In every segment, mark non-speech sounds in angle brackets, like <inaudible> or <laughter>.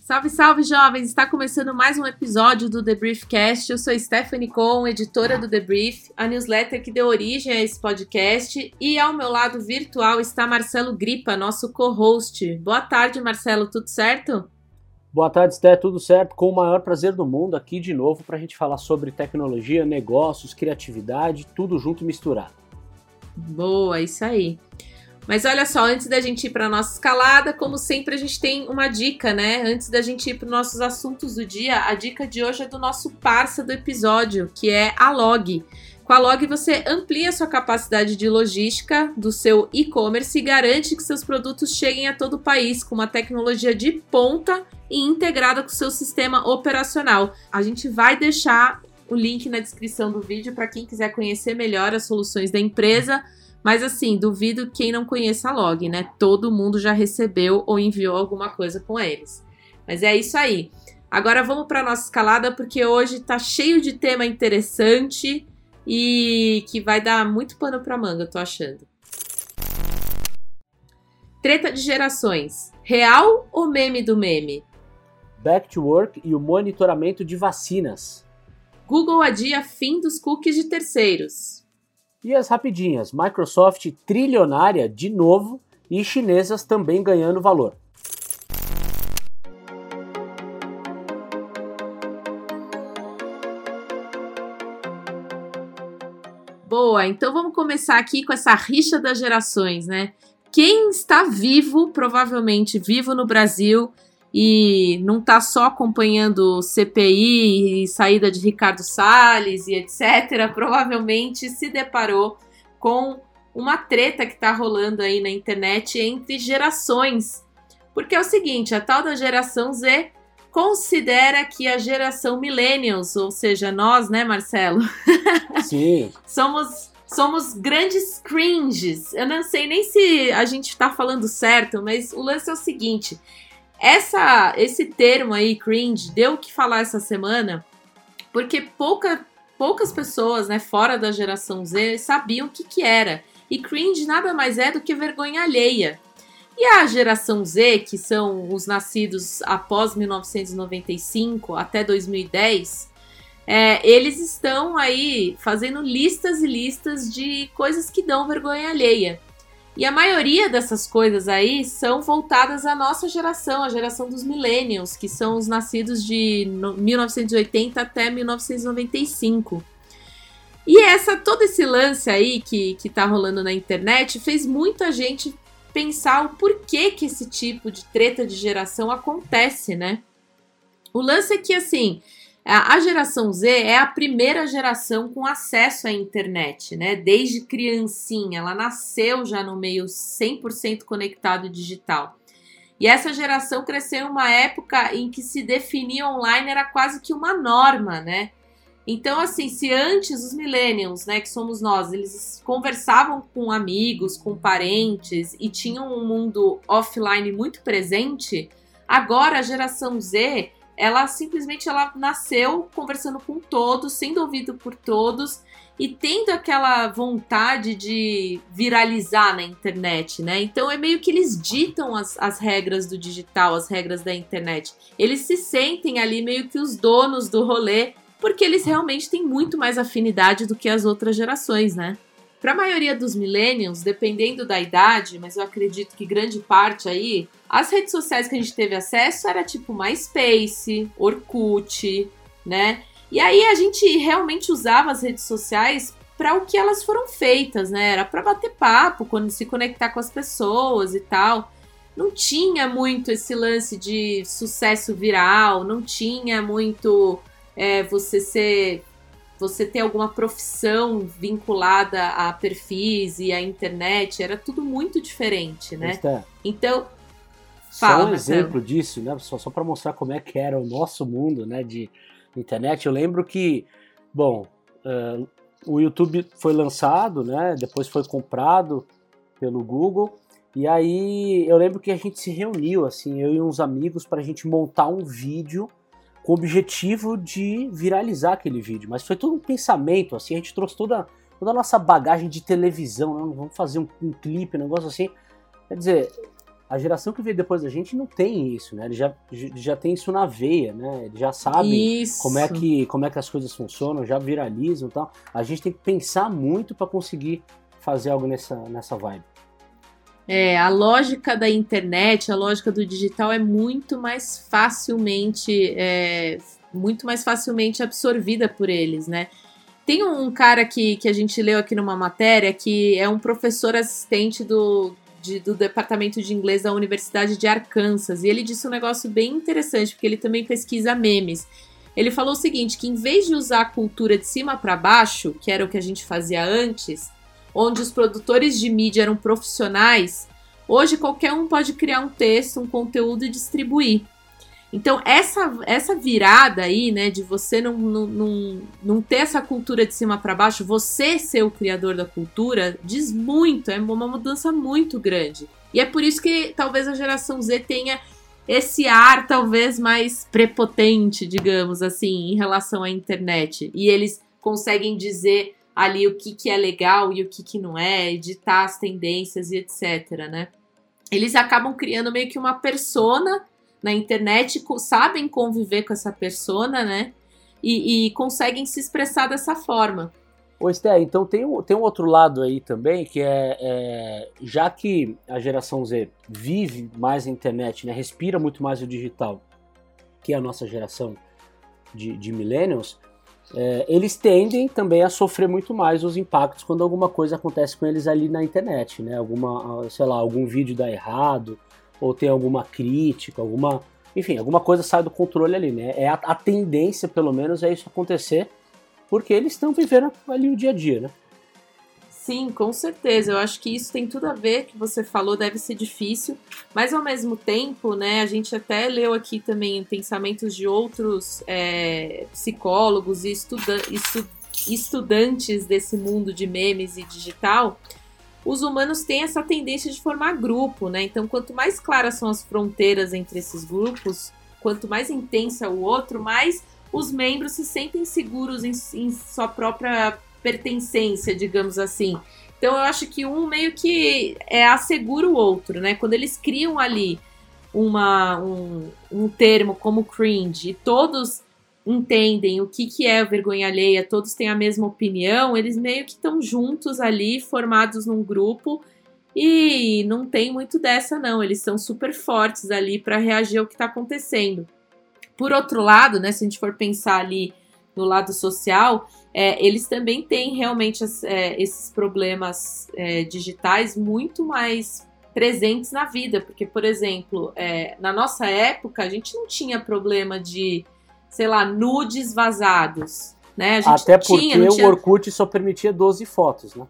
Salve, salve, jovens! Está começando mais um episódio do The Briefcast. Eu sou Stephanie Cohen, editora do The Brief, a newsletter que deu origem a esse podcast. E ao meu lado virtual está Marcelo Gripa, nosso co-host. Boa tarde, Marcelo, tudo certo? Boa tarde, Sté, tudo certo? Com o maior prazer do mundo aqui de novo para a gente falar sobre tecnologia, negócios, criatividade, tudo junto e misturado. Boa, isso aí. Mas olha só, antes da gente ir para nossa escalada, como sempre a gente tem uma dica, né? Antes da gente ir para os nossos assuntos do dia, a dica de hoje é do nosso parça do episódio, que é a Log. Com a Log você amplia sua capacidade de logística do seu e-commerce e garante que seus produtos cheguem a todo o país com uma tecnologia de ponta e integrada com o seu sistema operacional. A gente vai deixar o link na descrição do vídeo para quem quiser conhecer melhor as soluções da empresa. Mas assim, duvido quem não conheça a Log, né? Todo mundo já recebeu ou enviou alguma coisa com eles. Mas é isso aí. Agora vamos para nossa escalada porque hoje tá cheio de tema interessante e que vai dar muito pano para manga, eu tô achando. Treta de gerações. Real ou meme do meme? Back to work e o monitoramento de vacinas. Google adia fim dos cookies de terceiros. E as rapidinhas, Microsoft trilionária de novo e chinesas também ganhando valor. Boa, então vamos começar aqui com essa rixa das gerações, né? Quem está vivo, provavelmente vivo no Brasil, e não está só acompanhando CPI e saída de Ricardo Salles e etc., provavelmente se deparou com uma treta que está rolando aí na internet entre gerações. Porque é o seguinte, a tal da geração Z considera que a geração millennials, ou seja, nós, né, Marcelo? <laughs> Sim. somos somos grandes cringes. Eu não sei nem se a gente está falando certo, mas o lance é o seguinte: essa, esse termo aí, cringe, deu o que falar essa semana, porque pouca, poucas pessoas, né, fora da geração Z, sabiam o que, que era. E cringe nada mais é do que vergonha alheia. E a geração Z, que são os nascidos após 1995 até 2010, é, eles estão aí fazendo listas e listas de coisas que dão vergonha alheia. E a maioria dessas coisas aí são voltadas à nossa geração, a geração dos millennials, que são os nascidos de 1980 até 1995. E essa todo esse lance aí que, que tá rolando na internet fez muita gente pensar o porquê que esse tipo de treta de geração acontece, né? O lance é que assim, a geração Z é a primeira geração com acesso à internet, né? Desde criancinha, ela nasceu já no meio 100% conectado digital. E essa geração cresceu em uma época em que se definir online era quase que uma norma, né? Então, assim, se antes os millennials, né, que somos nós, eles conversavam com amigos, com parentes e tinham um mundo offline muito presente, agora a geração Z ela simplesmente ela nasceu conversando com todos, sendo ouvido por todos e tendo aquela vontade de viralizar na internet, né? Então é meio que eles ditam as, as regras do digital, as regras da internet. Eles se sentem ali meio que os donos do rolê, porque eles realmente têm muito mais afinidade do que as outras gerações, né? Para a maioria dos millennials, dependendo da idade, mas eu acredito que grande parte aí, as redes sociais que a gente teve acesso era tipo MySpace, Orkut, né? E aí a gente realmente usava as redes sociais para o que elas foram feitas, né? Era para bater papo, quando se conectar com as pessoas e tal. Não tinha muito esse lance de sucesso viral, não tinha muito é, você ser você ter alguma profissão vinculada a perfis e à internet, era tudo muito diferente, né? Então, fala, só um Marcelo. exemplo disso, né? Só, só para mostrar como é que era o nosso mundo, né, de internet. Eu lembro que, bom, uh, o YouTube foi lançado, né? Depois foi comprado pelo Google. E aí eu lembro que a gente se reuniu, assim, eu e uns amigos, para a gente montar um vídeo com o objetivo de viralizar aquele vídeo. Mas foi todo um pensamento, assim, a gente trouxe toda toda a nossa bagagem de televisão, né? vamos fazer um, um clipe, um negócio assim. Quer dizer, a geração que veio depois da gente não tem isso, né? Ele já, já tem isso na veia, né? Eles já sabem como é, que, como é que as coisas funcionam, já viralizam e tal. A gente tem que pensar muito para conseguir fazer algo nessa, nessa vibe. É, a lógica da internet, a lógica do digital é muito mais facilmente, é, muito mais facilmente absorvida por eles, né? Tem um cara que, que a gente leu aqui numa matéria que é um professor assistente do, de, do departamento de inglês da Universidade de Arkansas e ele disse um negócio bem interessante porque ele também pesquisa memes. Ele falou o seguinte, que em vez de usar a cultura de cima para baixo, que era o que a gente fazia antes, onde os produtores de mídia eram profissionais, hoje qualquer um pode criar um texto, um conteúdo e distribuir. Então, essa, essa virada aí, né, de você não, não, não, não ter essa cultura de cima para baixo, você ser o criador da cultura, diz muito, é uma mudança muito grande. E é por isso que talvez a geração Z tenha esse ar talvez mais prepotente, digamos assim, em relação à internet. E eles conseguem dizer ali o que, que é legal e o que, que não é, editar as tendências e etc, né? Eles acabam criando meio que uma persona na internet, sabem conviver com essa persona, né? E, e conseguem se expressar dessa forma. Ô Esté, então tem um, tem um outro lado aí também, que é, é, já que a geração Z vive mais a internet, né, respira muito mais o digital, que a nossa geração de, de millennials, é, eles tendem também a sofrer muito mais os impactos quando alguma coisa acontece com eles ali na internet, né? Alguma, sei lá, algum vídeo dá errado, ou tem alguma crítica, alguma. Enfim, alguma coisa sai do controle ali, né? É a, a tendência, pelo menos, é isso acontecer, porque eles estão vivendo ali o dia a dia, né? Sim, com certeza. Eu acho que isso tem tudo a ver, que você falou, deve ser difícil, mas ao mesmo tempo, né, a gente até leu aqui também pensamentos de outros é, psicólogos e estuda estu estudantes desse mundo de memes e digital. Os humanos têm essa tendência de formar grupo, né? Então, quanto mais claras são as fronteiras entre esses grupos, quanto mais intensa o outro, mais os membros se sentem seguros em, em sua própria pertencência, digamos assim. Então eu acho que um meio que é assegura o outro, né? Quando eles criam ali uma, um, um termo como cringe e todos entendem o que, que é vergonha alheia, todos têm a mesma opinião, eles meio que estão juntos ali, formados num grupo, e não tem muito dessa, não. Eles são super fortes ali para reagir ao que está acontecendo. Por outro lado, né, se a gente for pensar ali no lado social, é, eles também têm realmente as, é, esses problemas é, digitais muito mais presentes na vida, porque, por exemplo, é, na nossa época a gente não tinha problema de, sei lá, nudes vazados, né? Até porque tinha, tinha... o Orkut só permitia 12 fotos, né?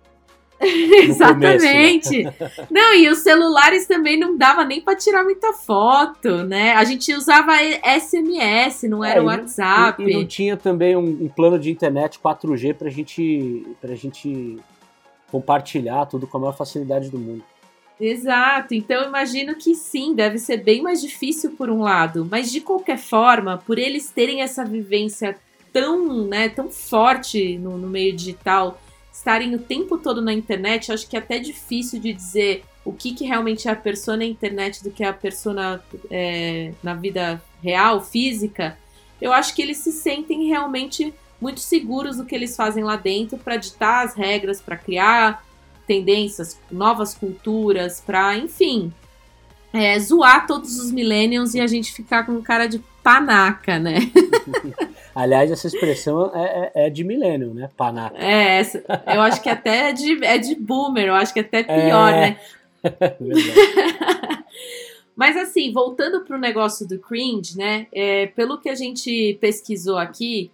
<laughs> Exatamente. Começo, né? Não, e os celulares também não dava nem para tirar muita foto, né? A gente usava SMS, não era é, o WhatsApp. E, e, não tinha também um, um, plano de internet 4G pra gente, pra gente compartilhar tudo com a maior facilidade do mundo. Exato, então imagino que sim, deve ser bem mais difícil por um lado, mas de qualquer forma, por eles terem essa vivência tão, né, tão forte no, no meio digital, estarem o tempo todo na internet, acho que é até difícil de dizer o que, que realmente é a pessoa na internet do que é a pessoa é, na vida real, física. Eu acho que eles se sentem realmente muito seguros do que eles fazem lá dentro para ditar as regras, para criar tendências, novas culturas, para, enfim, é, zoar todos os millennials e a gente ficar com cara de panaca, né? <laughs> Aliás, essa expressão é, é, é de milênio, né? Panaca. É, essa, eu acho que até é de, é de boomer, eu acho que até pior, é... né? <laughs> Mas assim, voltando para o negócio do cringe, né? É, pelo que a gente pesquisou aqui,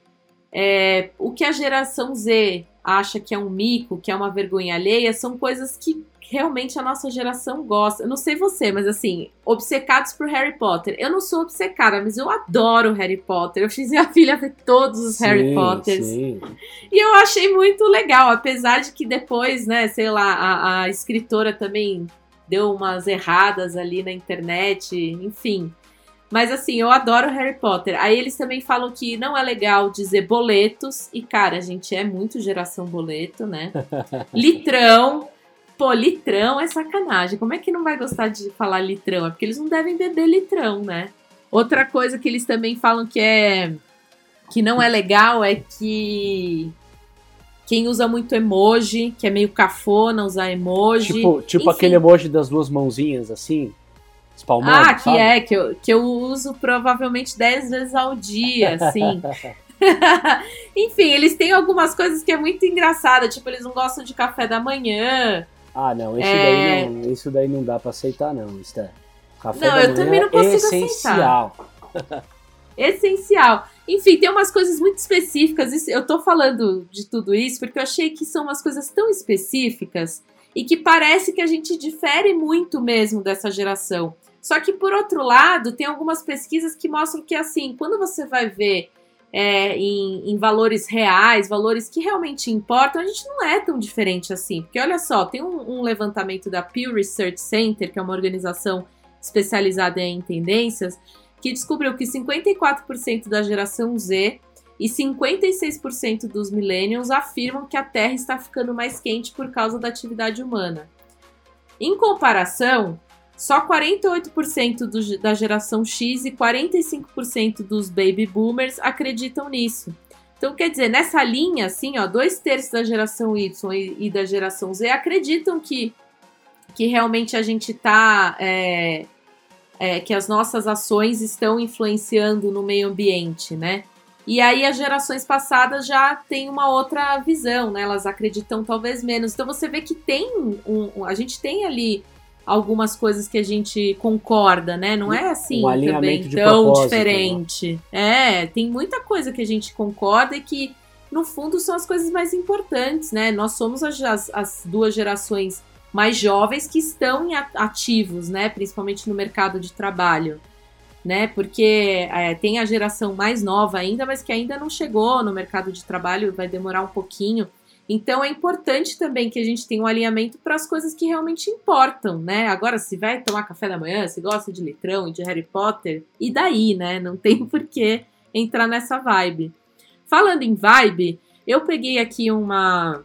é, o que a geração Z acha que é um mico, que é uma vergonha alheia, são coisas que realmente a nossa geração gosta. Eu não sei você, mas assim, obcecados por Harry Potter. Eu não sou obcecada, mas eu adoro Harry Potter. Eu fiz minha <laughs> filha ver todos os sim, Harry Potters. Sim. E eu achei muito legal, apesar de que depois, né, sei lá, a, a escritora também deu umas erradas ali na internet, enfim. Mas assim, eu adoro Harry Potter. Aí eles também falam que não é legal dizer boletos. E, cara, a gente é muito geração boleto, né? <laughs> litrão. Pô, litrão é sacanagem. Como é que não vai gostar de falar litrão? É porque eles não devem beber litrão, né? Outra coisa que eles também falam que é que não é legal é que quem usa muito emoji, que é meio cafona usar emoji. Tipo, tipo aquele emoji das duas mãozinhas, assim, espalmando, Ah, que sabe? é, que eu, que eu uso provavelmente 10 vezes ao dia, assim. <laughs> Enfim, eles têm algumas coisas que é muito engraçada, tipo, eles não gostam de café da manhã. Ah, não, isso, é... daí, não, isso daí não dá pra aceitar, não, Esther. Café não, eu também não consigo é essencial. aceitar. <laughs> essencial. Enfim, tem umas coisas muito específicas. Eu tô falando de tudo isso porque eu achei que são umas coisas tão específicas e que parece que a gente difere muito mesmo dessa geração. Só que, por outro lado, tem algumas pesquisas que mostram que, assim, quando você vai ver é, em, em, valores reais, valores que realmente importam, a gente não é tão diferente assim. Porque, olha só, tem um, um levantamento da Pew Research Center, que é uma organização especializada em tendências, que descobriu que 54% da geração Z e 56% dos millennials afirmam que a Terra está ficando mais quente por causa da atividade humana. Em comparação, só 48% do, da geração X e 45% dos baby boomers acreditam nisso. Então, quer dizer, nessa linha, assim, ó, dois terços da geração Y e, e da geração Z acreditam que, que realmente a gente está é, é, que as nossas ações estão influenciando no meio ambiente, né? E aí as gerações passadas já têm uma outra visão, né? Elas acreditam talvez menos. Então você vê que tem um, a gente tem ali algumas coisas que a gente concorda, né? Não é assim um também tão né? diferente. Né? É, tem muita coisa que a gente concorda e que no fundo são as coisas mais importantes, né? Nós somos as, as, as duas gerações mais jovens que estão ativos, né? Principalmente no mercado de trabalho, né? Porque é, tem a geração mais nova ainda, mas que ainda não chegou no mercado de trabalho, vai demorar um pouquinho. Então é importante também que a gente tenha um alinhamento para as coisas que realmente importam, né? Agora, se vai tomar café da manhã, se gosta de litrão e de Harry Potter, e daí, né? Não tem <laughs> por que entrar nessa vibe. Falando em vibe, eu peguei aqui uma,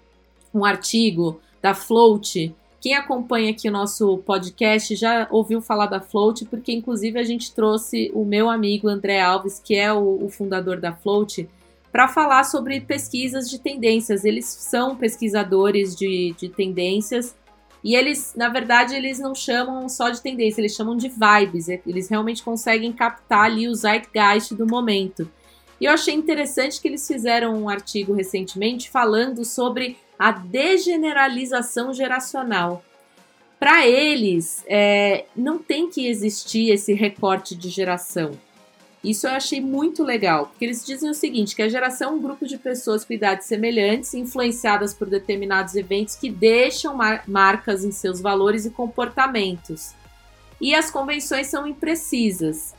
um artigo da Float quem acompanha aqui o nosso podcast já ouviu falar da Float, porque inclusive a gente trouxe o meu amigo André Alves, que é o, o fundador da Float, para falar sobre pesquisas de tendências. Eles são pesquisadores de, de tendências e eles, na verdade, eles não chamam só de tendência, eles chamam de vibes. Eles realmente conseguem captar ali o zeitgeist do momento. E eu achei interessante que eles fizeram um artigo recentemente falando sobre a degeneralização geracional. Para eles, é, não tem que existir esse recorte de geração. Isso eu achei muito legal, porque eles dizem o seguinte: que a geração é um grupo de pessoas com idades semelhantes, influenciadas por determinados eventos que deixam mar marcas em seus valores e comportamentos. E as convenções são imprecisas.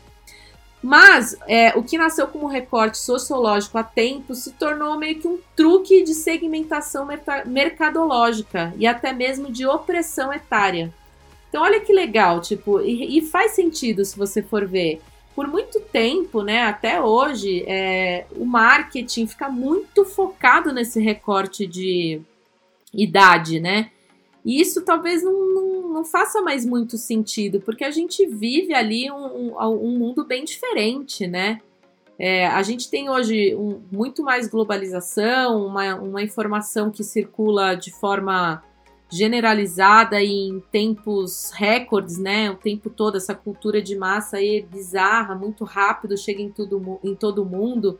Mas é, o que nasceu como recorte sociológico há tempo se tornou meio que um truque de segmentação mercadológica e até mesmo de opressão etária. Então olha que legal, tipo, e, e faz sentido se você for ver. Por muito tempo, né, até hoje, é, o marketing fica muito focado nesse recorte de idade, né? E isso talvez não, não, não, faça mais muito sentido, porque a gente vive ali um, um, um mundo bem diferente, né? É, a gente tem hoje um, muito mais globalização, uma, uma informação que circula de forma generalizada e em tempos recordes, né? O tempo todo, essa cultura de massa aí é bizarra, muito rápido, chega em, tudo, em todo mundo.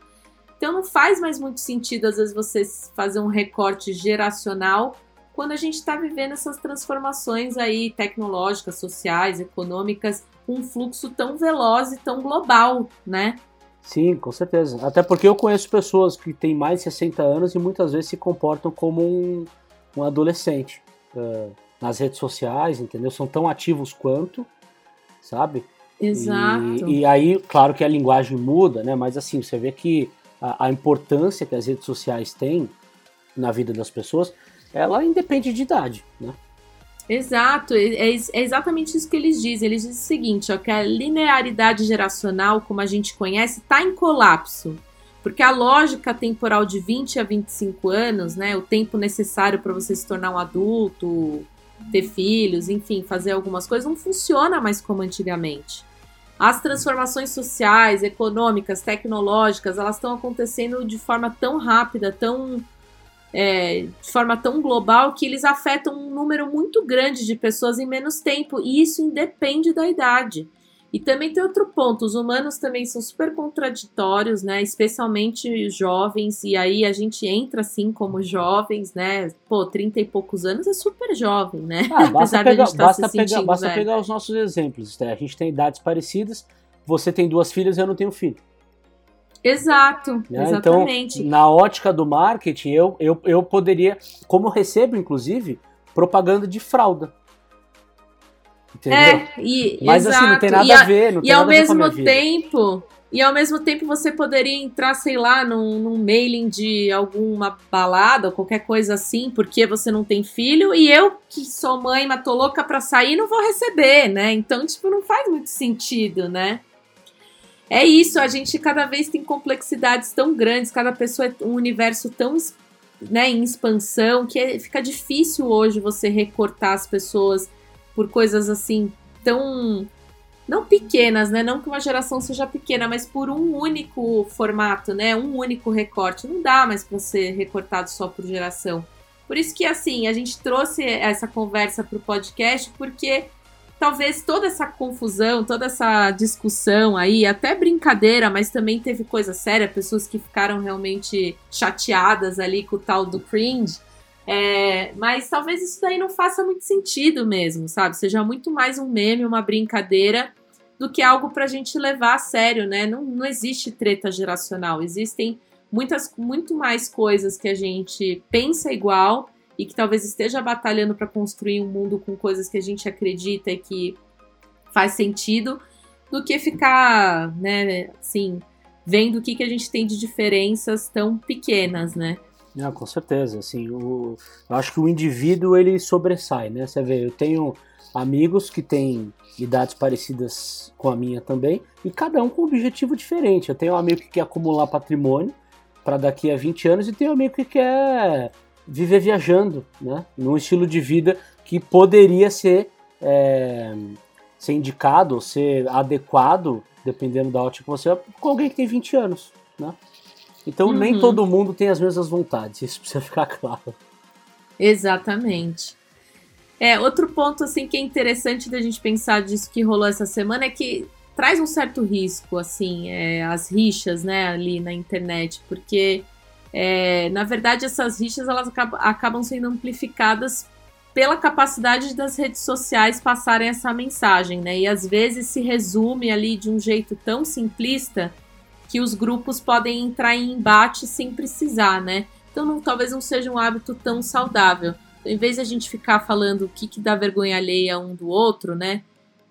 Então não faz mais muito sentido, às vezes, você fazer um recorte geracional quando a gente está vivendo essas transformações aí tecnológicas, sociais, econômicas, um fluxo tão veloz e tão global, né? Sim, com certeza. Até porque eu conheço pessoas que têm mais de 60 anos e muitas vezes se comportam como um, um adolescente uh, nas redes sociais, entendeu? São tão ativos quanto, sabe? Exato. E, e aí, claro que a linguagem muda, né? Mas assim, você vê que a, a importância que as redes sociais têm na vida das pessoas ela independe de idade, né? Exato, é, é, é, exatamente isso que eles dizem. Eles dizem o seguinte, ó, que a linearidade geracional, como a gente conhece, está em colapso. Porque a lógica temporal de 20 a 25 anos, né, o tempo necessário para você se tornar um adulto, ter filhos, enfim, fazer algumas coisas, não funciona mais como antigamente. As transformações sociais, econômicas, tecnológicas, elas estão acontecendo de forma tão rápida, tão é, de forma tão global que eles afetam um número muito grande de pessoas em menos tempo, e isso independe da idade. E também tem outro ponto, os humanos também são super contraditórios, né? Especialmente jovens, e aí a gente entra assim como jovens, né? Pô, 30 e poucos anos é super jovem, né? Ah, basta <laughs> pegar, tá basta, pegar, basta pegar os nossos exemplos. Né? A gente tem idades parecidas, você tem duas filhas e eu não tenho filho. Exato, né? exatamente. Então, na ótica do marketing, eu, eu, eu poderia, como recebo, inclusive, propaganda de fralda. Entendeu? É, e, Mas exato. assim, não tem nada a, a ver. Não e ao mesmo tempo. E ao mesmo tempo você poderia entrar, sei lá, num, num, mailing de alguma balada, qualquer coisa assim, porque você não tem filho, e eu, que sou mãe, mas tô louca pra sair, não vou receber, né? Então, tipo, não faz muito sentido, né? É isso, a gente cada vez tem complexidades tão grandes, cada pessoa é um universo tão né, em expansão, que é, fica difícil hoje você recortar as pessoas por coisas assim tão não pequenas, né? Não que uma geração seja pequena, mas por um único formato, né? Um único recorte. Não dá mais para ser recortado só por geração. Por isso que assim, a gente trouxe essa conversa para o podcast porque talvez toda essa confusão, toda essa discussão aí, até brincadeira, mas também teve coisa séria, pessoas que ficaram realmente chateadas ali com o tal do cringe. É, mas talvez isso daí não faça muito sentido mesmo, sabe? Seja muito mais um meme, uma brincadeira, do que algo pra gente levar a sério, né? Não, não existe treta geracional, existem muitas, muito mais coisas que a gente pensa igual e que talvez esteja batalhando para construir um mundo com coisas que a gente acredita e que faz sentido, do que ficar, né, assim, vendo o que, que a gente tem de diferenças tão pequenas, né? Não, com certeza, assim, o, eu acho que o indivíduo ele sobressai, né? Você vê, eu tenho amigos que têm idades parecidas com a minha também, e cada um com um objetivo diferente. Eu tenho um amigo que quer acumular patrimônio para daqui a 20 anos e tenho um amigo que quer viver viajando, né? Num estilo de vida que poderia ser, é, ser indicado, ser adequado, dependendo da ótica que você com alguém que tem 20 anos, né? Então uhum. nem todo mundo tem as mesmas vontades, isso precisa ficar claro. Exatamente. É, outro ponto assim que é interessante da gente pensar disso que rolou essa semana é que traz um certo risco, assim, é, as rixas, né, ali na internet, porque é, na verdade essas rixas elas acabam, acabam sendo amplificadas pela capacidade das redes sociais passarem essa mensagem, né? E às vezes se resume ali de um jeito tão simplista que os grupos podem entrar em embate sem precisar, né? Então não, talvez não seja um hábito tão saudável. Então, em vez de a gente ficar falando o que, que dá vergonha alheia um do outro, né?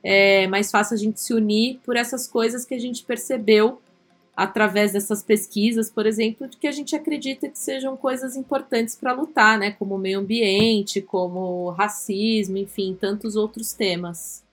É mais fácil a gente se unir por essas coisas que a gente percebeu através dessas pesquisas, por exemplo, que a gente acredita que sejam coisas importantes para lutar, né? Como o meio ambiente, como racismo, enfim, tantos outros temas.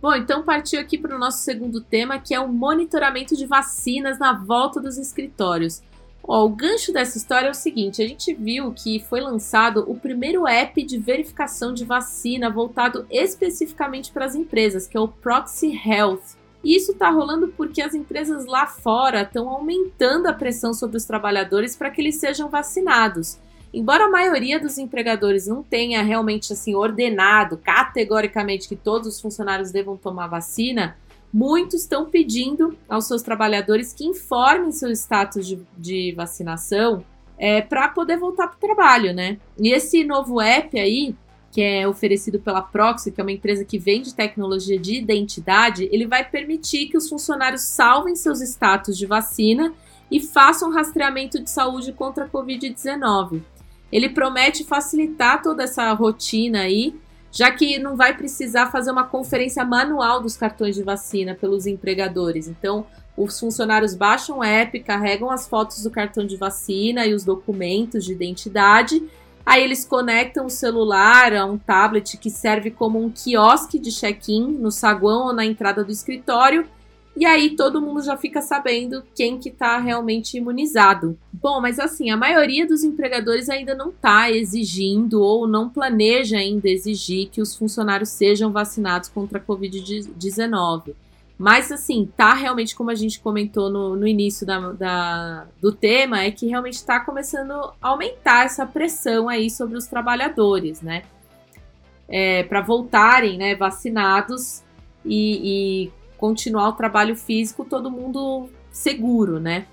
Bom, então partiu aqui para o nosso segundo tema, que é o monitoramento de vacinas na volta dos escritórios. O gancho dessa história é o seguinte: a gente viu que foi lançado o primeiro app de verificação de vacina voltado especificamente para as empresas, que é o Proxy Health. E isso está rolando porque as empresas lá fora estão aumentando a pressão sobre os trabalhadores para que eles sejam vacinados. Embora a maioria dos empregadores não tenha realmente assim ordenado categoricamente que todos os funcionários devam tomar vacina, muitos estão pedindo aos seus trabalhadores que informem seu status de, de vacinação é, para poder voltar para o trabalho, né? E esse novo app aí, que é oferecido pela Proxy, que é uma empresa que vende tecnologia de identidade, ele vai permitir que os funcionários salvem seus status de vacina e façam rastreamento de saúde contra a Covid-19. Ele promete facilitar toda essa rotina aí, já que não vai precisar fazer uma conferência manual dos cartões de vacina pelos empregadores. Então, os funcionários baixam o app, carregam as fotos do cartão de vacina e os documentos de identidade. Aí eles conectam o celular a um tablet que serve como um quiosque de check-in no saguão ou na entrada do escritório e aí todo mundo já fica sabendo quem que tá realmente imunizado. Bom, mas assim, a maioria dos empregadores ainda não está exigindo ou não planeja ainda exigir que os funcionários sejam vacinados contra a Covid-19. Mas assim, tá realmente, como a gente comentou no, no início da, da, do tema, é que realmente está começando a aumentar essa pressão aí sobre os trabalhadores, né? É, para voltarem né, vacinados e, e continuar o trabalho físico, todo mundo seguro, né?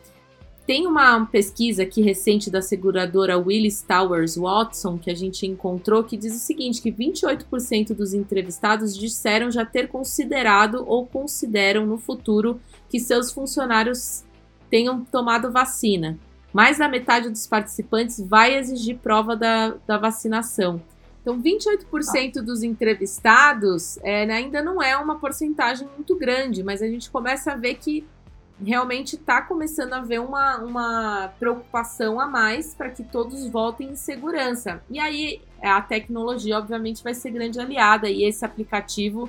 Tem uma pesquisa aqui recente da seguradora Willis Towers Watson que a gente encontrou que diz o seguinte, que 28% dos entrevistados disseram já ter considerado ou consideram no futuro que seus funcionários tenham tomado vacina. Mais da metade dos participantes vai exigir prova da, da vacinação. Então, 28% dos entrevistados é, né, ainda não é uma porcentagem muito grande, mas a gente começa a ver que realmente está começando a haver uma, uma preocupação a mais para que todos voltem em segurança. E aí a tecnologia, obviamente, vai ser grande aliada, e esse aplicativo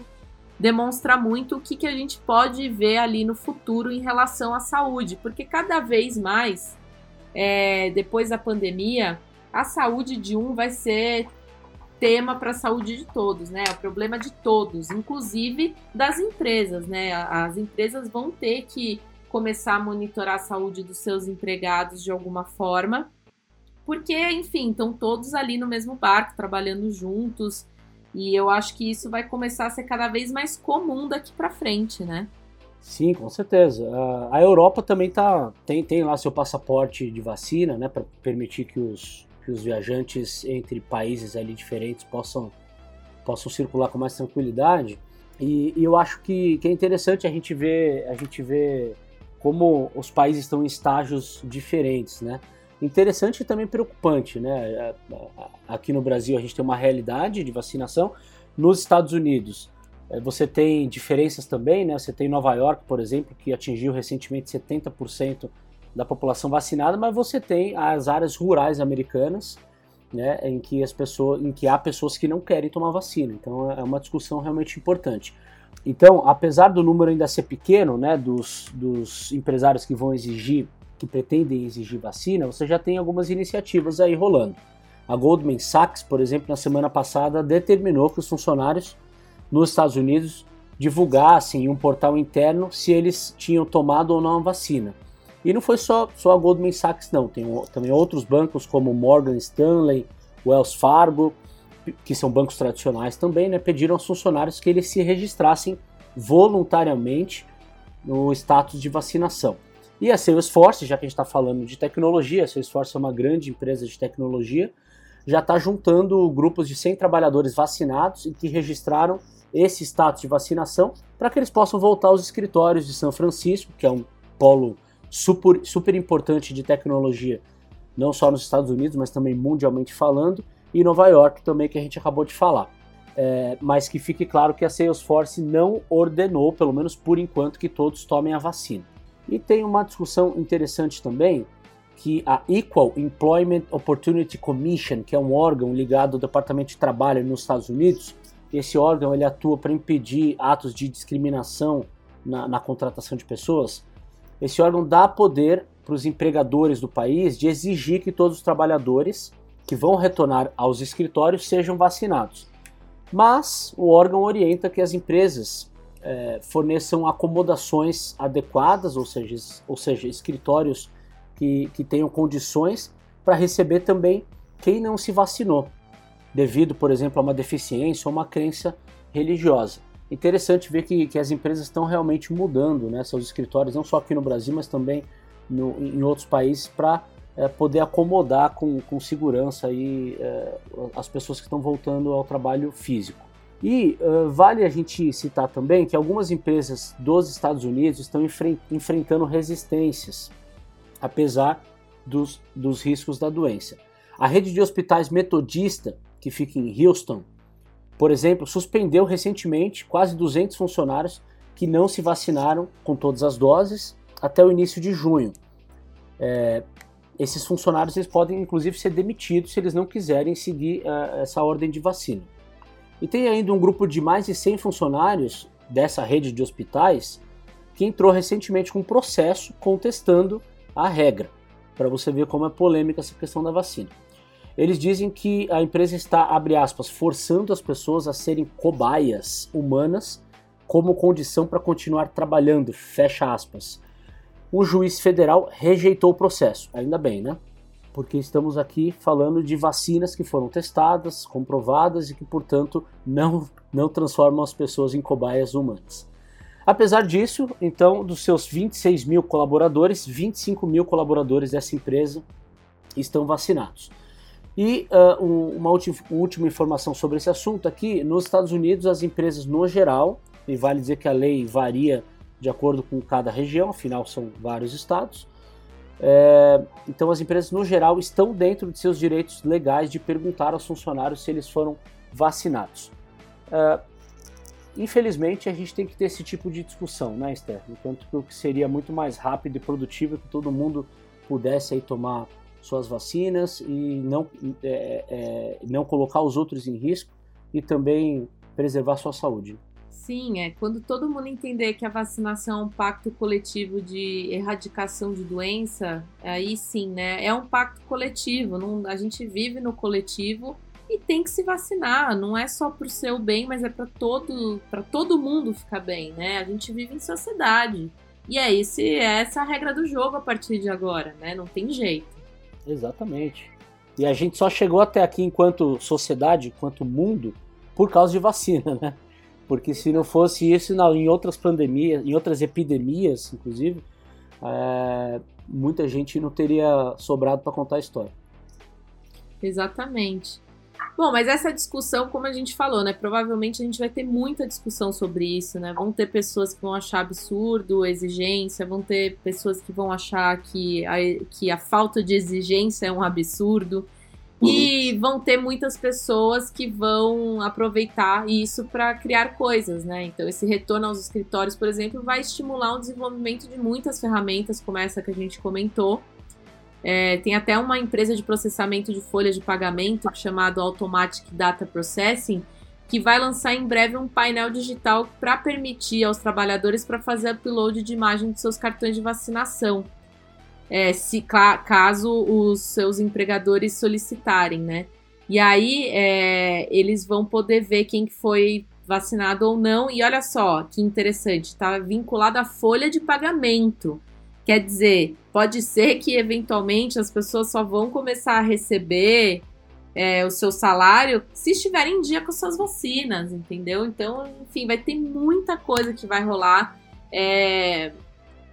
demonstra muito o que, que a gente pode ver ali no futuro em relação à saúde, porque cada vez mais, é, depois da pandemia, a saúde de um vai ser tema para a saúde de todos, né? É o problema de todos, inclusive das empresas, né? As empresas vão ter que começar a monitorar a saúde dos seus empregados de alguma forma, porque, enfim, estão todos ali no mesmo barco, trabalhando juntos, e eu acho que isso vai começar a ser cada vez mais comum daqui para frente, né? Sim, com certeza. A Europa também tá, tem, tem lá seu passaporte de vacina, né, para permitir que os, que os viajantes entre países ali diferentes possam, possam circular com mais tranquilidade. E, e, eu acho que, que é interessante a gente ver a gente ver como os países estão em estágios diferentes, né? Interessante e também preocupante, né? Aqui no Brasil a gente tem uma realidade de vacinação. Nos Estados Unidos eh, você tem diferenças também, né? Você tem Nova York, por exemplo, que atingiu recentemente 70% da população vacinada, mas você tem as áreas rurais americanas, né, em que as pessoas, em que há pessoas que não querem tomar vacina. Então é uma discussão realmente importante. Então, apesar do número ainda ser pequeno, né, dos, dos empresários que vão exigir, que pretendem exigir vacina, você já tem algumas iniciativas aí rolando. A Goldman Sachs, por exemplo, na semana passada determinou que os funcionários nos Estados Unidos divulgassem em um portal interno se eles tinham tomado ou não a vacina. E não foi só, só a Goldman Sachs, não. Tem também outros bancos como Morgan Stanley, Wells Fargo, que são bancos tradicionais também, né, pediram aos funcionários que eles se registrassem voluntariamente no status de vacinação. E a Salesforce, já que a gente está falando de tecnologia, a Salesforce é uma grande empresa de tecnologia, já está juntando grupos de 100 trabalhadores vacinados e que registraram esse status de vacinação para que eles possam voltar aos escritórios de São Francisco, que é um polo super, super importante de tecnologia, não só nos Estados Unidos, mas também mundialmente falando, e Nova York também, que a gente acabou de falar. É, mas que fique claro que a Salesforce não ordenou, pelo menos por enquanto, que todos tomem a vacina. E tem uma discussão interessante também, que a Equal Employment Opportunity Commission, que é um órgão ligado ao Departamento de Trabalho nos Estados Unidos, esse órgão ele atua para impedir atos de discriminação na, na contratação de pessoas, esse órgão dá poder para os empregadores do país de exigir que todos os trabalhadores que vão retornar aos escritórios sejam vacinados. Mas o órgão orienta que as empresas é, forneçam acomodações adequadas, ou seja, ou seja escritórios que, que tenham condições para receber também quem não se vacinou, devido, por exemplo, a uma deficiência ou uma crença religiosa interessante ver que, que as empresas estão realmente mudando né, seus escritórios, não só aqui no Brasil, mas também no, em outros países, para é, poder acomodar com, com segurança aí, é, as pessoas que estão voltando ao trabalho físico. E uh, vale a gente citar também que algumas empresas dos Estados Unidos estão enfre enfrentando resistências, apesar dos, dos riscos da doença. A rede de hospitais metodista, que fica em Houston, por exemplo, suspendeu recentemente quase 200 funcionários que não se vacinaram com todas as doses até o início de junho. É, esses funcionários eles podem inclusive ser demitidos se eles não quiserem seguir uh, essa ordem de vacina. E tem ainda um grupo de mais de 100 funcionários dessa rede de hospitais que entrou recentemente com um processo contestando a regra, para você ver como é polêmica essa questão da vacina. Eles dizem que a empresa está, abre aspas, forçando as pessoas a serem cobaias humanas como condição para continuar trabalhando, fecha aspas. O juiz federal rejeitou o processo, ainda bem, né? Porque estamos aqui falando de vacinas que foram testadas, comprovadas e que, portanto, não, não transformam as pessoas em cobaias humanas. Apesar disso, então, dos seus 26 mil colaboradores, 25 mil colaboradores dessa empresa estão vacinados. E uh, uma última informação sobre esse assunto aqui: nos Estados Unidos, as empresas no geral, e vale dizer que a lei varia de acordo com cada região, afinal são vários estados. É, então, as empresas no geral estão dentro de seus direitos legais de perguntar aos funcionários se eles foram vacinados. É, infelizmente, a gente tem que ter esse tipo de discussão, né, Esther? Enquanto que seria muito mais rápido e produtivo que todo mundo pudesse aí tomar suas vacinas e não, é, é, não colocar os outros em risco e também preservar sua saúde. Sim, é quando todo mundo entender que a vacinação é um pacto coletivo de erradicação de doença, aí sim, né? É um pacto coletivo, não, a gente vive no coletivo e tem que se vacinar. Não é só para o seu bem, mas é para todo, para todo mundo ficar bem, né? A gente vive em sociedade. E é, esse, é essa a regra do jogo a partir de agora, né? Não tem jeito. Exatamente. E a gente só chegou até aqui enquanto sociedade, enquanto mundo, por causa de vacina, né? Porque se não fosse isso, não, em outras pandemias, em outras epidemias, inclusive, é, muita gente não teria sobrado para contar a história. Exatamente. Bom, mas essa discussão, como a gente falou, né? Provavelmente a gente vai ter muita discussão sobre isso, né? Vão ter pessoas que vão achar absurdo exigência, vão ter pessoas que vão achar que a, que a falta de exigência é um absurdo. Uhum. E vão ter muitas pessoas que vão aproveitar isso para criar coisas, né? Então, esse retorno aos escritórios, por exemplo, vai estimular o desenvolvimento de muitas ferramentas, como essa que a gente comentou, é, tem até uma empresa de processamento de folhas de pagamento chamado Automatic Data Processing, que vai lançar em breve um painel digital para permitir aos trabalhadores para fazer upload de imagem de seus cartões de vacinação, é, se caso os seus empregadores solicitarem, né? E aí é, eles vão poder ver quem foi vacinado ou não. E olha só que interessante, está vinculado à folha de pagamento. Quer dizer, pode ser que eventualmente as pessoas só vão começar a receber é, o seu salário se estiverem em dia com suas vacinas, entendeu? Então, enfim, vai ter muita coisa que vai rolar. É,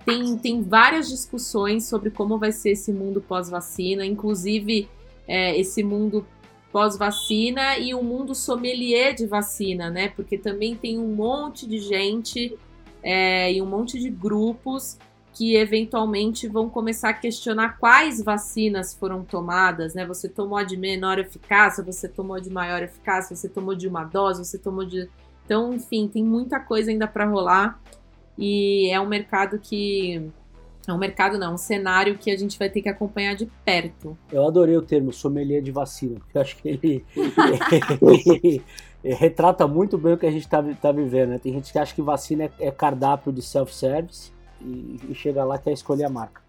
tem, tem várias discussões sobre como vai ser esse mundo pós-vacina, inclusive é, esse mundo pós-vacina e o mundo sommelier de vacina, né? Porque também tem um monte de gente é, e um monte de grupos que eventualmente vão começar a questionar quais vacinas foram tomadas, né? Você tomou a de menor eficácia, você tomou de maior eficácia, você tomou de uma dose, você tomou de. Então, enfim, tem muita coisa ainda para rolar e é um mercado que. É um mercado não, um cenário que a gente vai ter que acompanhar de perto. Eu adorei o termo sommelier de vacina, porque eu acho que ele, ele <laughs> <laughs> retrata muito bem o que a gente está tá vivendo. Né? Tem gente que acha que vacina é, é cardápio de self-service, e, e chega lá quer escolher a marca.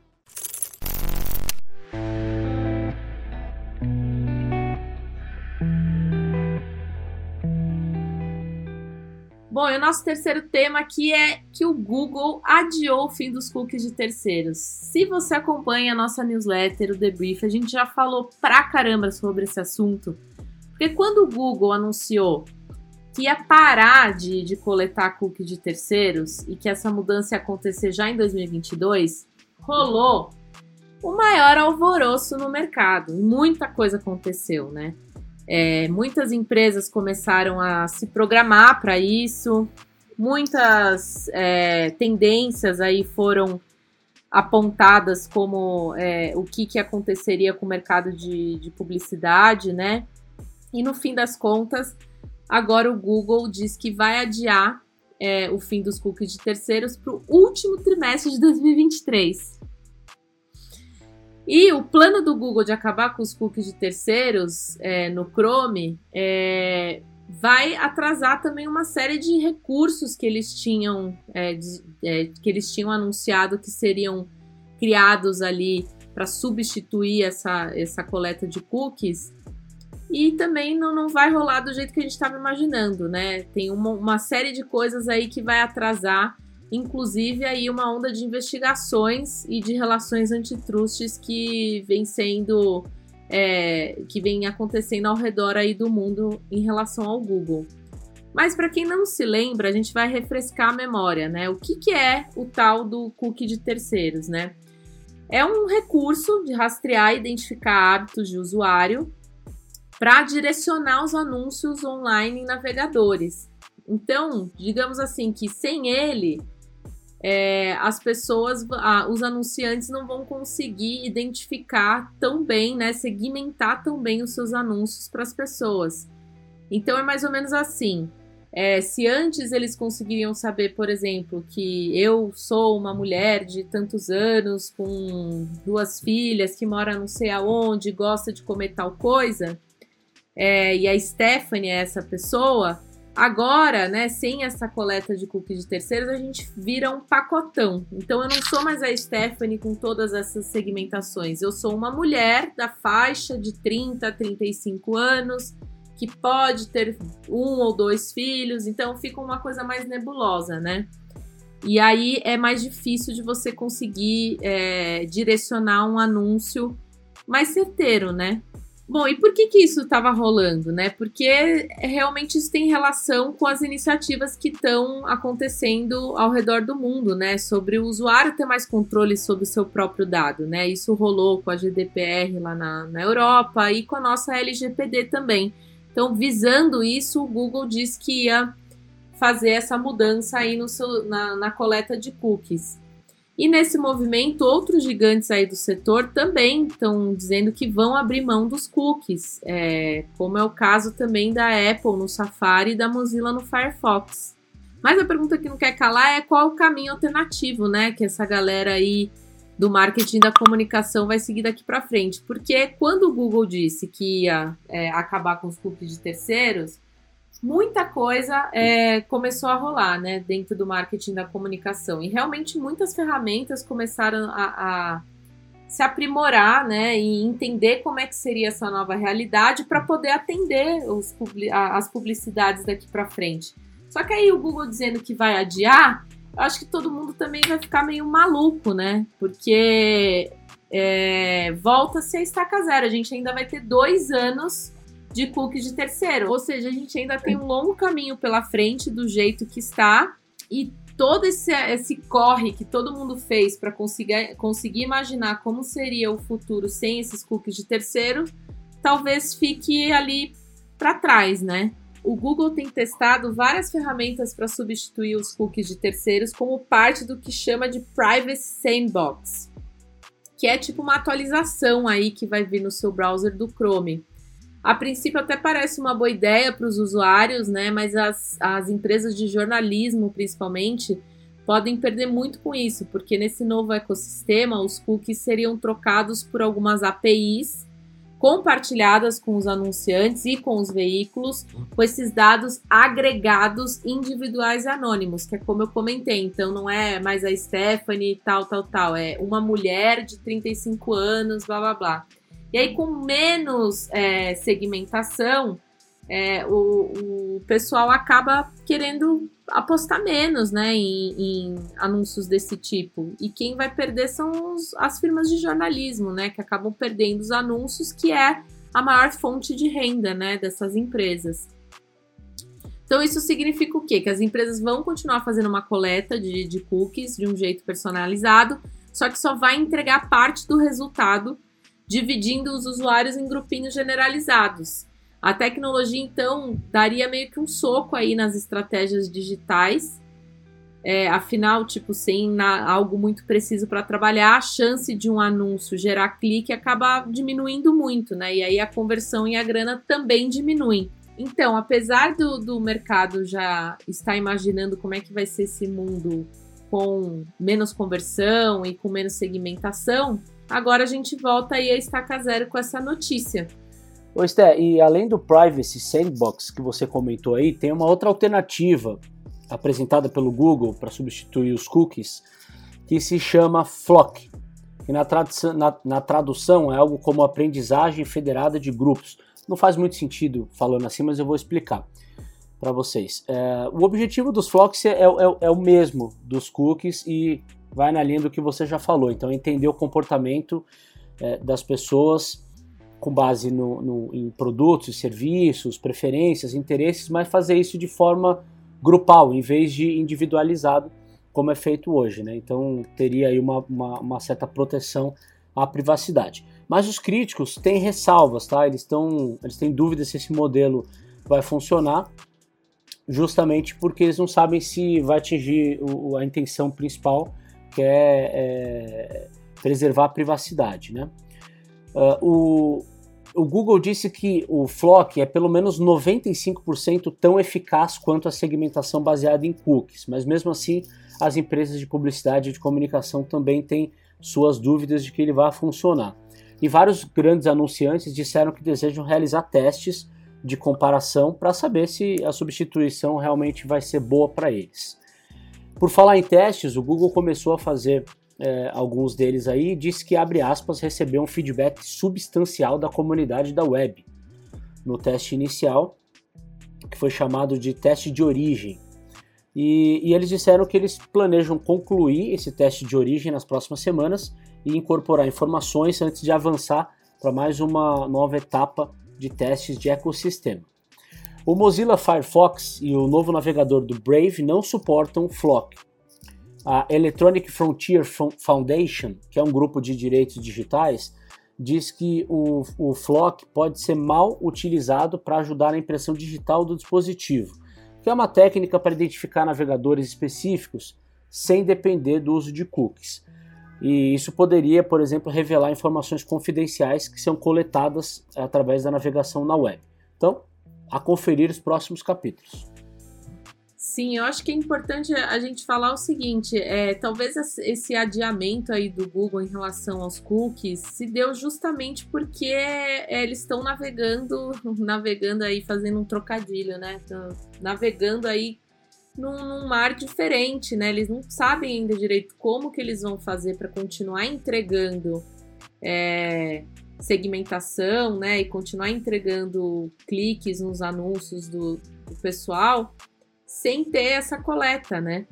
Bom, e o nosso terceiro tema aqui é que o Google adiou o fim dos cookies de terceiros. Se você acompanha a nossa newsletter, o Debrief, a gente já falou pra caramba sobre esse assunto. Porque quando o Google anunciou que ia parar de, de coletar cookies de terceiros e que essa mudança ia acontecer já em 2022, rolou o maior alvoroço no mercado. Muita coisa aconteceu, né? É, muitas empresas começaram a se programar para isso, muitas é, tendências aí foram apontadas como é, o que, que aconteceria com o mercado de, de publicidade, né? E no fim das contas, agora o Google diz que vai adiar é, o fim dos cookies de terceiros para o último trimestre de 2023. E o plano do Google de acabar com os cookies de terceiros é, no Chrome é, vai atrasar também uma série de recursos que eles tinham é, de, é, que eles tinham anunciado que seriam criados ali para substituir essa, essa coleta de cookies e também não, não vai rolar do jeito que a gente estava imaginando, né? Tem uma, uma série de coisas aí que vai atrasar, inclusive aí uma onda de investigações e de relações antitrustes que vem sendo é, que vem acontecendo ao redor aí do mundo em relação ao Google. Mas para quem não se lembra, a gente vai refrescar a memória, né? O que, que é o tal do cookie de terceiros, né? É um recurso de rastrear e identificar hábitos de usuário para direcionar os anúncios online em navegadores. Então, digamos assim, que sem ele, é, as pessoas, os anunciantes não vão conseguir identificar tão bem, né, segmentar tão bem os seus anúncios para as pessoas. Então é mais ou menos assim. É, se antes eles conseguiriam saber, por exemplo, que eu sou uma mulher de tantos anos, com duas filhas, que mora não sei aonde, gosta de comer tal coisa, é, e a Stephanie é essa pessoa, agora, né, sem essa coleta de cookies de terceiros, a gente vira um pacotão. Então eu não sou mais a Stephanie com todas essas segmentações. Eu sou uma mulher da faixa de 30 a 35 anos que pode ter um ou dois filhos, então fica uma coisa mais nebulosa, né? E aí é mais difícil de você conseguir é, direcionar um anúncio mais certeiro, né? Bom, e por que, que isso estava rolando, né? Porque realmente isso tem relação com as iniciativas que estão acontecendo ao redor do mundo, né? Sobre o usuário ter mais controle sobre o seu próprio dado, né? Isso rolou com a GDPR lá na, na Europa e com a nossa LGPD também. Então, visando isso, o Google disse que ia fazer essa mudança aí no seu, na, na coleta de cookies. E nesse movimento, outros gigantes aí do setor também estão dizendo que vão abrir mão dos cookies, é, como é o caso também da Apple no Safari e da Mozilla no Firefox. Mas a pergunta que não quer calar é qual o caminho alternativo, né, que essa galera aí do marketing da comunicação vai seguir daqui para frente. Porque quando o Google disse que ia é, acabar com os cookies de terceiros, muita coisa é, começou a rolar, né, dentro do marketing da comunicação. E realmente muitas ferramentas começaram a, a se aprimorar, né, e entender como é que seria essa nova realidade para poder atender os, as publicidades daqui para frente. Só que aí o Google dizendo que vai adiar, eu acho que todo mundo também vai ficar meio maluco, né? Porque é, volta-se a estaca zero. A gente ainda vai ter dois anos de cookies de terceiro. Ou seja, a gente ainda tem um longo caminho pela frente do jeito que está e todo esse, esse corre que todo mundo fez para conseguir, conseguir imaginar como seria o futuro sem esses cookies de terceiro, talvez fique ali para trás, né? O Google tem testado várias ferramentas para substituir os cookies de terceiros como parte do que chama de Privacy Sandbox, que é tipo uma atualização aí que vai vir no seu browser do Chrome. A princípio até parece uma boa ideia para os usuários, né? Mas as, as empresas de jornalismo, principalmente, podem perder muito com isso, porque nesse novo ecossistema os cookies seriam trocados por algumas APIs compartilhadas com os anunciantes e com os veículos, com esses dados agregados individuais e anônimos, que é como eu comentei. Então não é mais a Stephanie, tal, tal, tal, é uma mulher de 35 anos, blá blá blá. E aí, com menos é, segmentação, é, o, o, pessoal acaba querendo apostar menos né, em, em, anúncios desse tipo. E quem vai perder são os, as firmas de jornalismo, né? Que acabam perdendo os anúncios, que é a maior fonte de renda né, dessas empresas. Então, isso significa o quê? Que as empresas vão continuar fazendo uma coleta de, de cookies de um jeito personalizado, só que só vai entregar parte do resultado dividindo os usuários em grupinhos generalizados. A tecnologia, então, daria meio que um soco aí nas estratégias digitais. É, afinal, tipo, sem na, algo muito preciso para trabalhar, a chance de um anúncio gerar clique acaba diminuindo muito, né? E aí a conversão e a grana também diminuem. Então, apesar do, do mercado já estar imaginando como é que vai ser esse mundo com menos conversão e com menos segmentação, agora a gente volta aí a estaca zero com essa notícia. Ô Esté, e além do Privacy Sandbox que você comentou aí, tem uma outra alternativa apresentada pelo Google para substituir os cookies, que se chama Flock, que na tradução, na, na tradução é algo como aprendizagem federada de grupos. Não faz muito sentido falando assim, mas eu vou explicar para vocês. É, o objetivo dos flocks é, é, é, o mesmo dos cookies e vai na linha do que você já falou. Então, entender o comportamento é, das pessoas com base no, no, em produtos, serviços, preferências, interesses, mas fazer isso de forma grupal, em vez de individualizado, como é feito hoje. Né? Então, teria aí uma, uma, uma certa proteção à privacidade. Mas os críticos têm ressalvas, tá? Eles, tão, eles têm dúvidas se esse modelo vai funcionar, justamente porque eles não sabem se vai atingir o, a intenção principal, que é, é preservar a privacidade, né? Uh, o, o Google disse que o Flock é pelo menos 95% tão eficaz quanto a segmentação baseada em cookies, mas mesmo assim as empresas de publicidade e de comunicação também têm suas dúvidas de que ele vai funcionar e vários grandes anunciantes disseram que desejam realizar testes de comparação para saber se a substituição realmente vai ser boa para eles. Por falar em testes, o Google começou a fazer é, alguns deles aí e disse que, abre aspas, recebeu um feedback substancial da comunidade da web no teste inicial, que foi chamado de teste de origem. E, e eles disseram que eles planejam concluir esse teste de origem nas próximas semanas e incorporar informações antes de avançar para mais uma nova etapa de testes de ecossistema. O Mozilla Firefox e o novo navegador do Brave não suportam Flock. A Electronic Frontier Foundation, que é um grupo de direitos digitais, diz que o, o Flock pode ser mal utilizado para ajudar na impressão digital do dispositivo, que é uma técnica para identificar navegadores específicos sem depender do uso de cookies. E isso poderia, por exemplo, revelar informações confidenciais que são coletadas através da navegação na web. Então, a conferir os próximos capítulos. Sim, eu acho que é importante a gente falar o seguinte: é, talvez esse adiamento aí do Google em relação aos cookies se deu justamente porque é, eles estão navegando, <laughs> navegando aí, fazendo um trocadilho, né? Então, navegando aí num, num, mar diferente, né? Eles não sabem ainda direito como que eles vão fazer para continuar entregando é, segmentação, né? E continuar entregando cliques nos anúncios do, do pessoal sem ter essa coleta, né?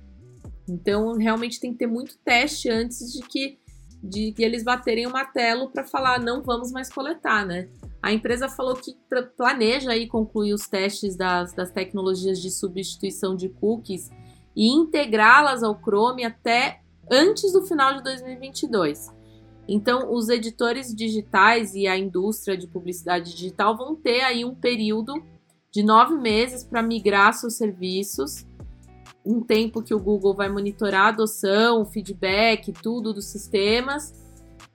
Então realmente tem que ter muito teste antes de que de que eles baterem o martelo para falar não vamos mais coletar, né? A empresa falou que planeja aí concluir os testes das, das tecnologias de substituição de cookies e integrá-las ao Chrome até antes do final de 2022. Então, os editores digitais e a indústria de publicidade digital vão ter aí um período de nove meses para migrar seus serviços, um tempo que o Google vai monitorar a adoção, feedback, tudo dos sistemas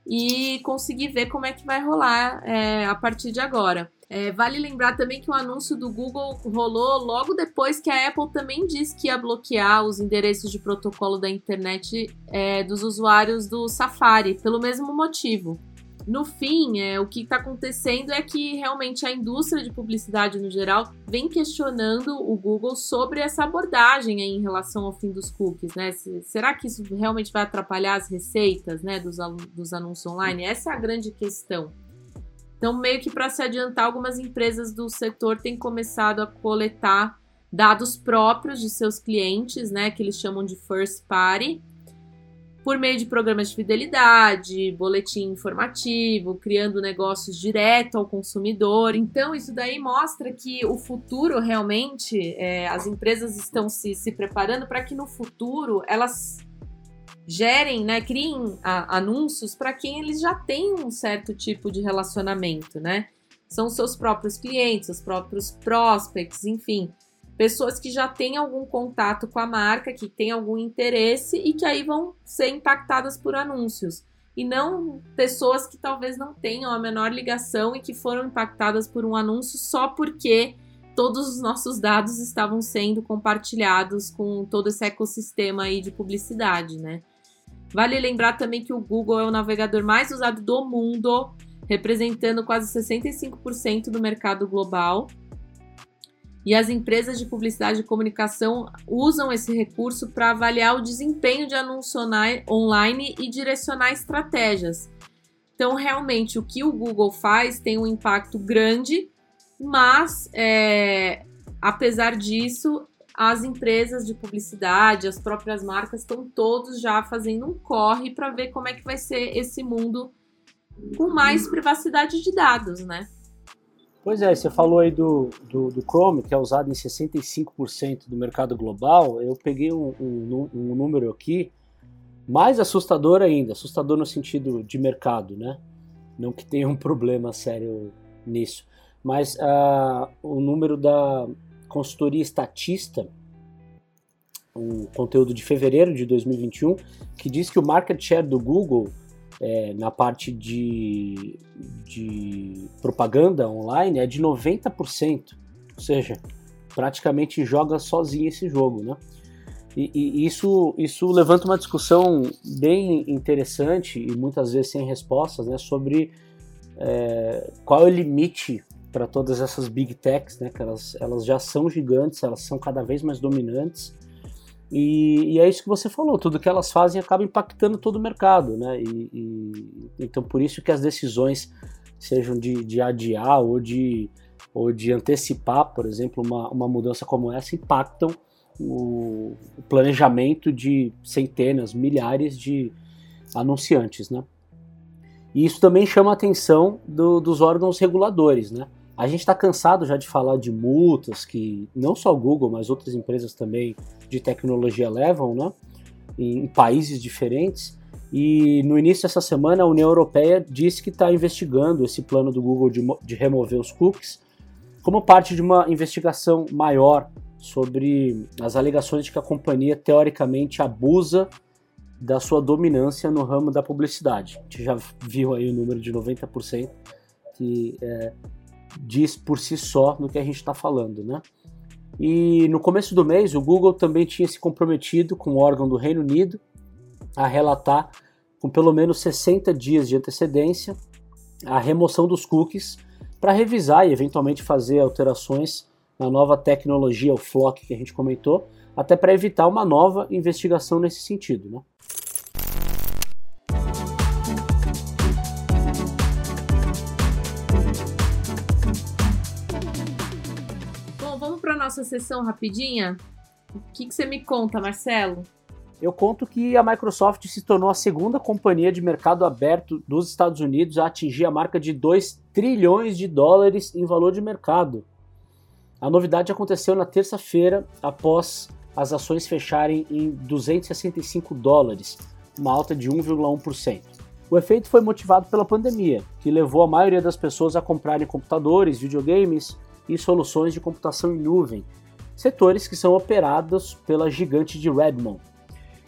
e conseguir ver como é que vai rolar é, a partir de agora. É, vale lembrar também que o anúncio do Google rolou logo depois que a Apple também disse que ia bloquear os endereços de protocolo da internet é, dos usuários do Safari, pelo mesmo motivo. No fim, é, o que está acontecendo é que realmente a indústria de publicidade no geral vem questionando o Google sobre essa abordagem em relação ao fim dos cookies, né? será que isso realmente vai atrapalhar as receitas, né, dos, dos anúncios online? Essa é a grande questão. Então, meio que para se adiantar, algumas empresas do setor têm começado a coletar dados próprios de seus clientes, né, que eles chamam de first party, por meio de programas de fidelidade, boletim informativo, criando negócios direto ao consumidor. Então, isso daí mostra que o futuro realmente, é, as empresas estão se, se preparando para que no futuro elas gerem, né, criem a, anúncios para quem eles já têm um certo tipo de relacionamento, né? São seus próprios clientes, os próprios prospects, enfim pessoas que já têm algum contato com a marca, que têm algum interesse e que aí vão ser impactadas por anúncios. E não pessoas que talvez não tenham a menor ligação e que foram impactadas por um anúncio só porque todos os nossos dados estavam sendo compartilhados com todo esse ecossistema aí de publicidade, né? Vale lembrar também que o Google é o navegador mais usado do mundo, representando quase 65% do mercado global. E as empresas de publicidade e comunicação usam esse recurso para avaliar o desempenho de anúncio online e direcionar estratégias. Então, realmente, o que o Google faz tem um impacto grande, mas é, apesar disso, as empresas de publicidade, as próprias marcas estão todos já fazendo um corre para ver como é que vai ser esse mundo com mais privacidade de dados, né? Pois é, você falou aí do, do, do Chrome, que é usado em 65% do mercado global. Eu peguei um, um, um, número aqui mais assustador ainda, assustador no sentido de mercado, né? Não que tenha um <laughs> problema sério nisso. Mas uh, o número da consultoria estatista, um conteúdo de fevereiro de 2021, que diz que o market share do Google é, na parte de, de propaganda online é de 90%, ou seja, praticamente joga sozinho esse jogo, né? E, e, isso, isso levanta uma discussão bem interessante e muitas vezes sem respostas, né, sobre é, qual é o limite para todas essas big techs, né? Que elas, elas já são gigantes, elas são cada vez mais dominantes. E, e, é isso que você falou, tudo que elas fazem acaba impactando todo o mercado, né? E, e, então por isso que as decisões sejam de, de adiar ou de, ou de antecipar, por exemplo, uma, uma mudança como essa, impactam o, o planejamento de centenas, milhares de anunciantes, né? E isso também chama a atenção do, dos órgãos reguladores, né? A gente está cansado já de falar de multas que não só o Google, mas outras empresas também de tecnologia levam, né? Em países diferentes. E no início dessa semana, a União Europeia disse que está investigando esse plano do Google de, de remover os cookies como parte de uma investigação maior sobre as alegações de que a companhia teoricamente abusa da sua dominância no ramo da publicidade. A gente já viu aí o número de 90% que é, diz por si só no que a gente está falando, né? E no começo do mês, o Google também tinha se comprometido com o órgão do Reino Unido a relatar, com pelo menos 60 dias de antecedência, a remoção dos cookies para revisar e eventualmente fazer alterações na nova tecnologia, o Flock que a gente comentou, até para evitar uma nova investigação nesse sentido. Né? Nossa sessão rapidinha? O que, que você me conta, Marcelo? Eu conto que a Microsoft se tornou a segunda companhia de mercado aberto dos Estados Unidos a atingir a marca de 2 trilhões de dólares em valor de mercado. A novidade aconteceu na terça-feira, após as ações fecharem em 265 dólares, uma alta de 1,1%. O efeito foi motivado pela pandemia, que levou a maioria das pessoas a comprarem computadores, videogames, e soluções de computação em nuvem, setores que são operados pela gigante de Redmond.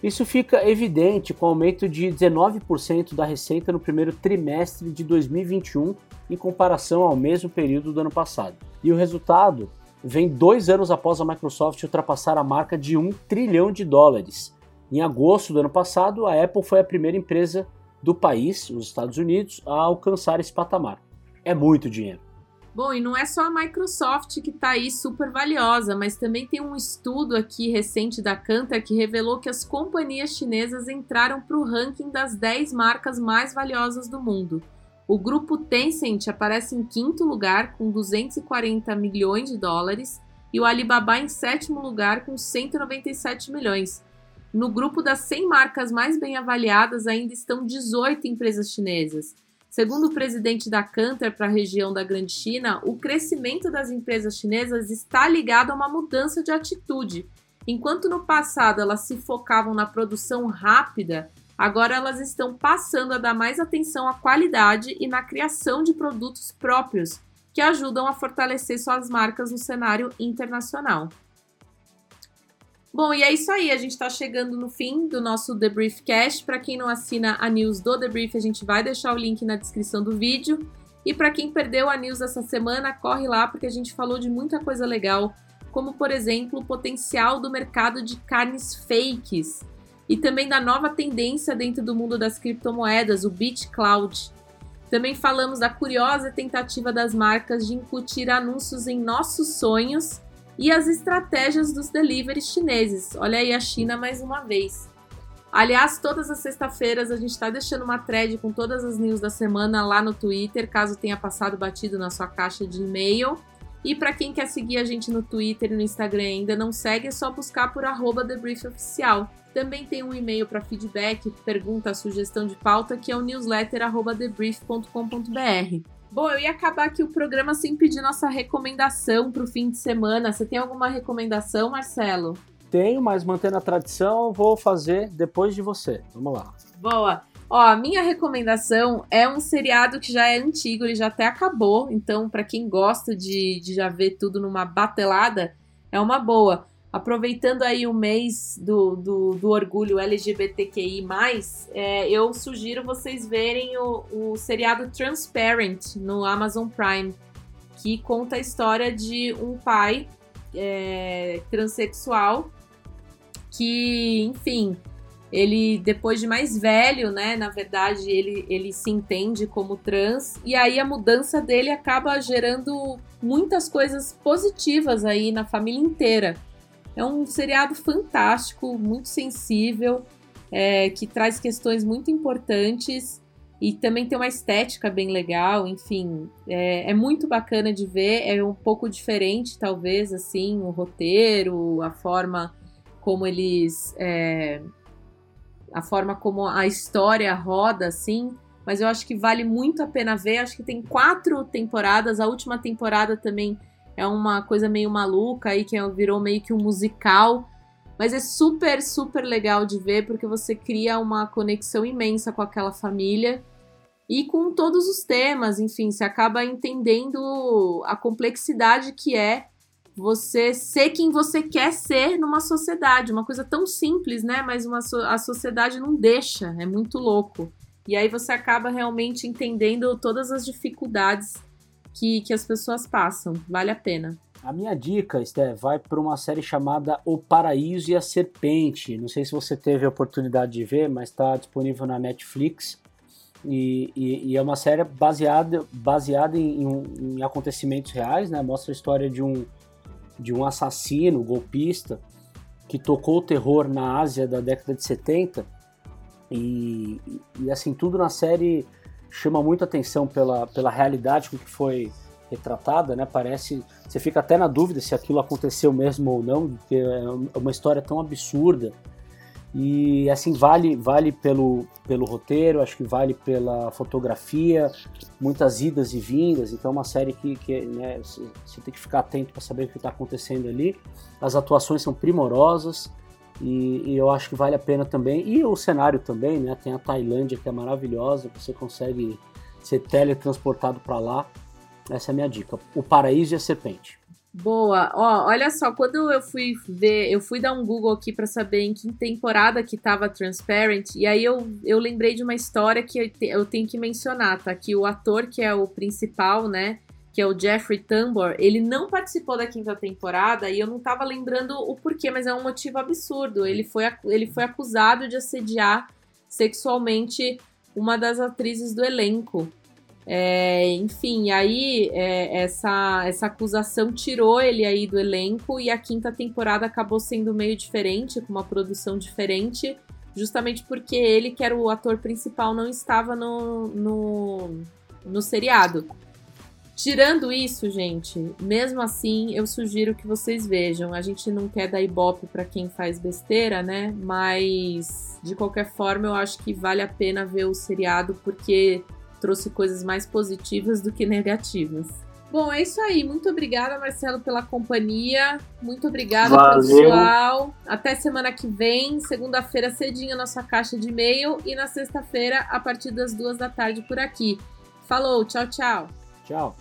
Isso fica evidente com o aumento de 19% da receita no primeiro trimestre de 2021 em comparação ao mesmo período do ano passado. E o resultado vem dois anos após a Microsoft ultrapassar a marca de 1 trilhão de dólares. Em agosto do ano passado, a Apple foi a primeira empresa do país, os Estados Unidos, a alcançar esse patamar. É muito dinheiro. Bom, e não é só a Microsoft que está aí super valiosa, mas também tem um estudo aqui recente da Kantar que revelou que as companhias chinesas entraram para o ranking das 10 marcas mais valiosas do mundo. O grupo Tencent aparece em quinto lugar com 240 milhões de dólares e o Alibaba em sétimo lugar com 197 milhões. No grupo das 100 marcas mais bem avaliadas ainda estão 18 empresas chinesas. Segundo o presidente da Canter para a região da Grande China, o crescimento das empresas chinesas está ligado a uma mudança de atitude. Enquanto no passado elas se focavam na produção rápida, agora elas estão passando a dar mais atenção à qualidade e na criação de produtos próprios, que ajudam a fortalecer suas marcas no cenário internacional. Bom, e é isso aí. A gente está chegando no fim do nosso The Briefcast. Para quem não assina a news do The Brief, a gente vai deixar o link na descrição do vídeo. E para quem perdeu a news dessa semana, corre lá porque a gente falou de muita coisa legal, como por exemplo o potencial do mercado de carnes fakes e também da nova tendência dentro do mundo das criptomoedas, o BitCloud. Também falamos da curiosa tentativa das marcas de incutir anúncios em nossos sonhos e as estratégias dos deliveries chineses. Olha aí a China mais uma vez. Aliás, todas as sextas-feiras a gente está deixando uma thread com todas as news da semana lá no Twitter, caso tenha passado batido na sua caixa de e-mail. E para quem quer seguir a gente no Twitter e no Instagram ainda não segue, é só buscar por arroba TheBriefOficial. Também tem um e-mail para feedback, pergunta, sugestão de pauta, que é o newsletter.thebrief.com.br. Bom, eu ia acabar aqui o programa sem pedir nossa recomendação para o fim de semana. Você tem alguma recomendação, Marcelo? Tenho, mas mantendo a tradição, vou fazer depois de você. Vamos lá. Boa. Ó, a minha recomendação é um seriado que já é antigo, ele já até acabou. Então, para quem gosta de, de já ver tudo numa batelada, é uma boa. Aproveitando aí o mês do, do, do orgulho LGBTQI, é, eu sugiro vocês verem o, o seriado Transparent no Amazon Prime, que conta a história de um pai é, transexual que, enfim, ele depois de mais velho, né, na verdade, ele, ele se entende como trans e aí a mudança dele acaba gerando muitas coisas positivas aí na família inteira. É um seriado fantástico, muito sensível, é, que traz questões muito importantes e também tem uma estética bem legal, enfim, é, é, muito bacana de ver, é um pouco diferente, talvez, assim, o roteiro, a forma como eles é, a forma como a história roda, assim. Mas eu acho que vale muito a pena ver. Acho que tem quatro temporadas. A última temporada também é uma coisa meio maluca aí, que é, virou meio que um musical. Mas é super, super legal de ver, porque você cria uma conexão imensa com aquela família e com todos os temas, enfim, você acaba entendendo a complexidade que é você ser quem você quer ser numa sociedade. Uma coisa tão simples, né? Mas uma so a sociedade não deixa, é muito louco. E aí você acaba realmente entendendo todas as dificuldades que, que as pessoas passam. Vale a pena. A minha dica, Esté, vai para uma série chamada O Paraíso e a Serpente. Não sei se você teve a oportunidade de ver, mas está disponível na Netflix. E, e, e, é uma série baseada, baseada em, em, em acontecimentos reais, né? Mostra a história de um, de um assassino golpista que tocou o terror na Ásia da década de 70 e, e assim tudo na série chama muita atenção pela, pela realidade com que foi retratada, né? Parece, você fica até na dúvida se aquilo aconteceu mesmo ou não, porque é uma história tão absurda e assim, vale vale pelo, pelo roteiro, acho que vale pela fotografia, muitas idas e vindas. Então, é uma série que, que né, você tem que ficar atento para saber o que está acontecendo ali. As atuações são primorosas e, e, eu acho que vale a pena também. E o cenário também, né? Tem a Tailândia que é maravilhosa, você consegue ser teletransportado para lá. Essa é a minha dica: O Paraíso e a Serpente. Boa. Ó, olha só, quando eu fui ver, eu fui dar um Google aqui para saber em que temporada que tava Transparent, e aí eu, eu lembrei de uma história que eu tenho que mencionar, tá? Que o ator que é o principal, né, que é o Jeffrey Tambor, ele não participou da quinta temporada e eu não tava lembrando o porquê, mas é um motivo absurdo. Ele foi, ele foi acusado de assediar sexualmente uma das atrizes do elenco. É, enfim, aí é, essa, essa acusação tirou ele aí do elenco e a quinta temporada acabou sendo meio diferente, com uma produção diferente, justamente porque ele, que era o ator principal, não estava no, no, no seriado. Tirando isso, gente, mesmo assim, eu sugiro que vocês vejam. A gente não quer dar ibope para quem faz besteira, né? Mas de qualquer forma, eu acho que vale a pena ver o seriado porque trouxe coisas mais positivas do que negativas. Bom, é isso aí. Muito obrigada, Marcelo, pela companhia. Muito obrigada, Valeu. pessoal. Até semana que vem. Segunda-feira, cedinho, nossa caixa de e-mail. E na sexta-feira, a partir das duas da tarde, por aqui. Falou, tchau, tchau. Tchau.